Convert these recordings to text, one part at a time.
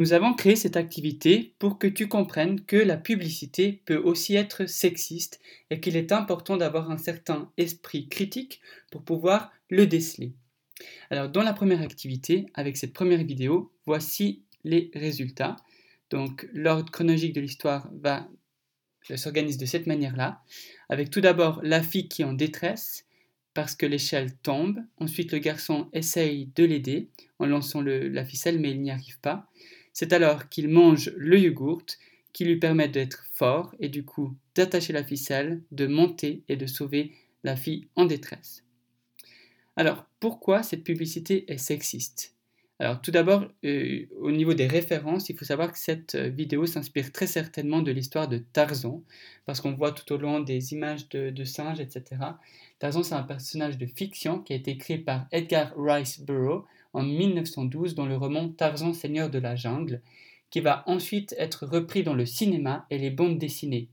Nous avons créé cette activité pour que tu comprennes que la publicité peut aussi être sexiste et qu'il est important d'avoir un certain esprit critique pour pouvoir le déceler. Alors dans la première activité, avec cette première vidéo, voici les résultats. Donc l'ordre chronologique de l'histoire va s'organise de cette manière-là, avec tout d'abord la fille qui est en détresse parce que l'échelle tombe. Ensuite, le garçon essaye de l'aider en lançant la ficelle, mais il n'y arrive pas. C'est alors qu'il mange le yogourt qui lui permet d'être fort et du coup d'attacher la ficelle, de monter et de sauver la fille en détresse. Alors, pourquoi cette publicité est sexiste? Alors, tout d'abord, euh, au niveau des références, il faut savoir que cette euh, vidéo s'inspire très certainement de l'histoire de Tarzan, parce qu'on voit tout au long des images de, singes, etc. Tarzan, c'est un personnage de fiction qui a été créé par Edgar Rice Burroughs en 1912 dans le roman Tarzan Seigneur de la Jungle, qui va ensuite être repris dans le cinéma et les bandes dessinées.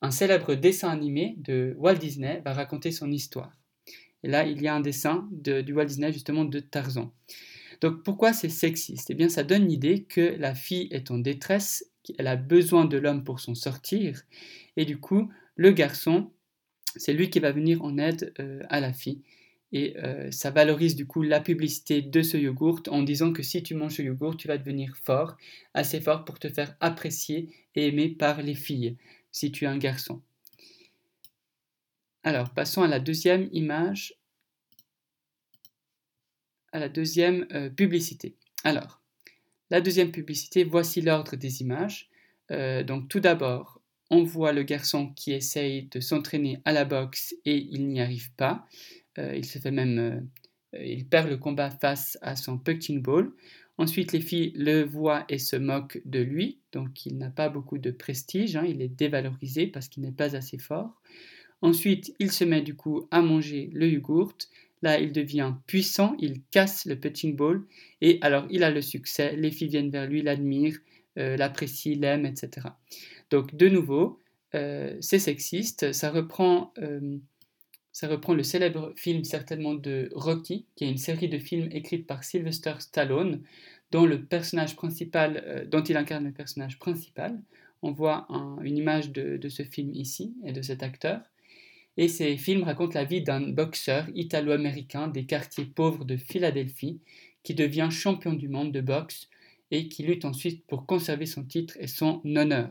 Un célèbre dessin animé de Walt Disney va raconter son histoire. Et là, il y a un dessin de, du Walt Disney justement de Tarzan. Donc pourquoi c'est sexiste? Eh bien, ça donne l'idée que la fille est en détresse, qu'elle a besoin de l'homme pour s'en sortir, et du coup, le garçon, c'est lui qui va venir en aide euh, à la fille. Et euh, ça valorise du coup la publicité de ce yogourt en disant que si tu manges ce yogourt, tu vas devenir fort, assez fort pour te faire apprécier et aimer par les filles, si tu es un garçon. Alors, passons à la deuxième image, à la deuxième euh, publicité. Alors, la deuxième publicité, voici l'ordre des images. Euh, donc, tout d'abord, on voit le garçon qui essaye de s'entraîner à la boxe et il n'y arrive pas. Euh, il se fait même, il perd le combat face à son punching ball. Ensuite, les filles le voient et se moquent de lui, donc il n'a pas beaucoup de prestige, hein. il est dévalorisé parce qu'il n'est pas assez fort. Ensuite, il se met du coup à manger le yogourt. Là, il devient puissant, il casse le punching ball et alors il a le succès. Les filles viennent vers lui, l'admirent, euh, l'apprécient, l'aiment, etc. Donc, de nouveau, euh, c'est sexiste. Ça reprend, euh, ça reprend le célèbre film certainement de Rocky, qui est une série de films écrite par Sylvester Stallone, dont le personnage principal, dont il incarne le personnage principal. On voit une image de, ce film ici et de cet acteur. Et ces films racontent la vie d'un boxeur italo-américain des quartiers pauvres de Philadelphie qui devient champion du monde de boxe et qui lutte ensuite pour conserver son titre et son honneur.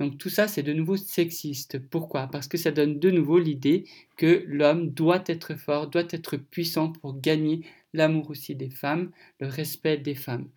Donc tout ça, c'est de nouveau sexiste. Pourquoi? Parce que ça donne de nouveau l'idée que l'homme doit être fort, doit être puissant pour gagner l'amour aussi des femmes, le respect des femmes.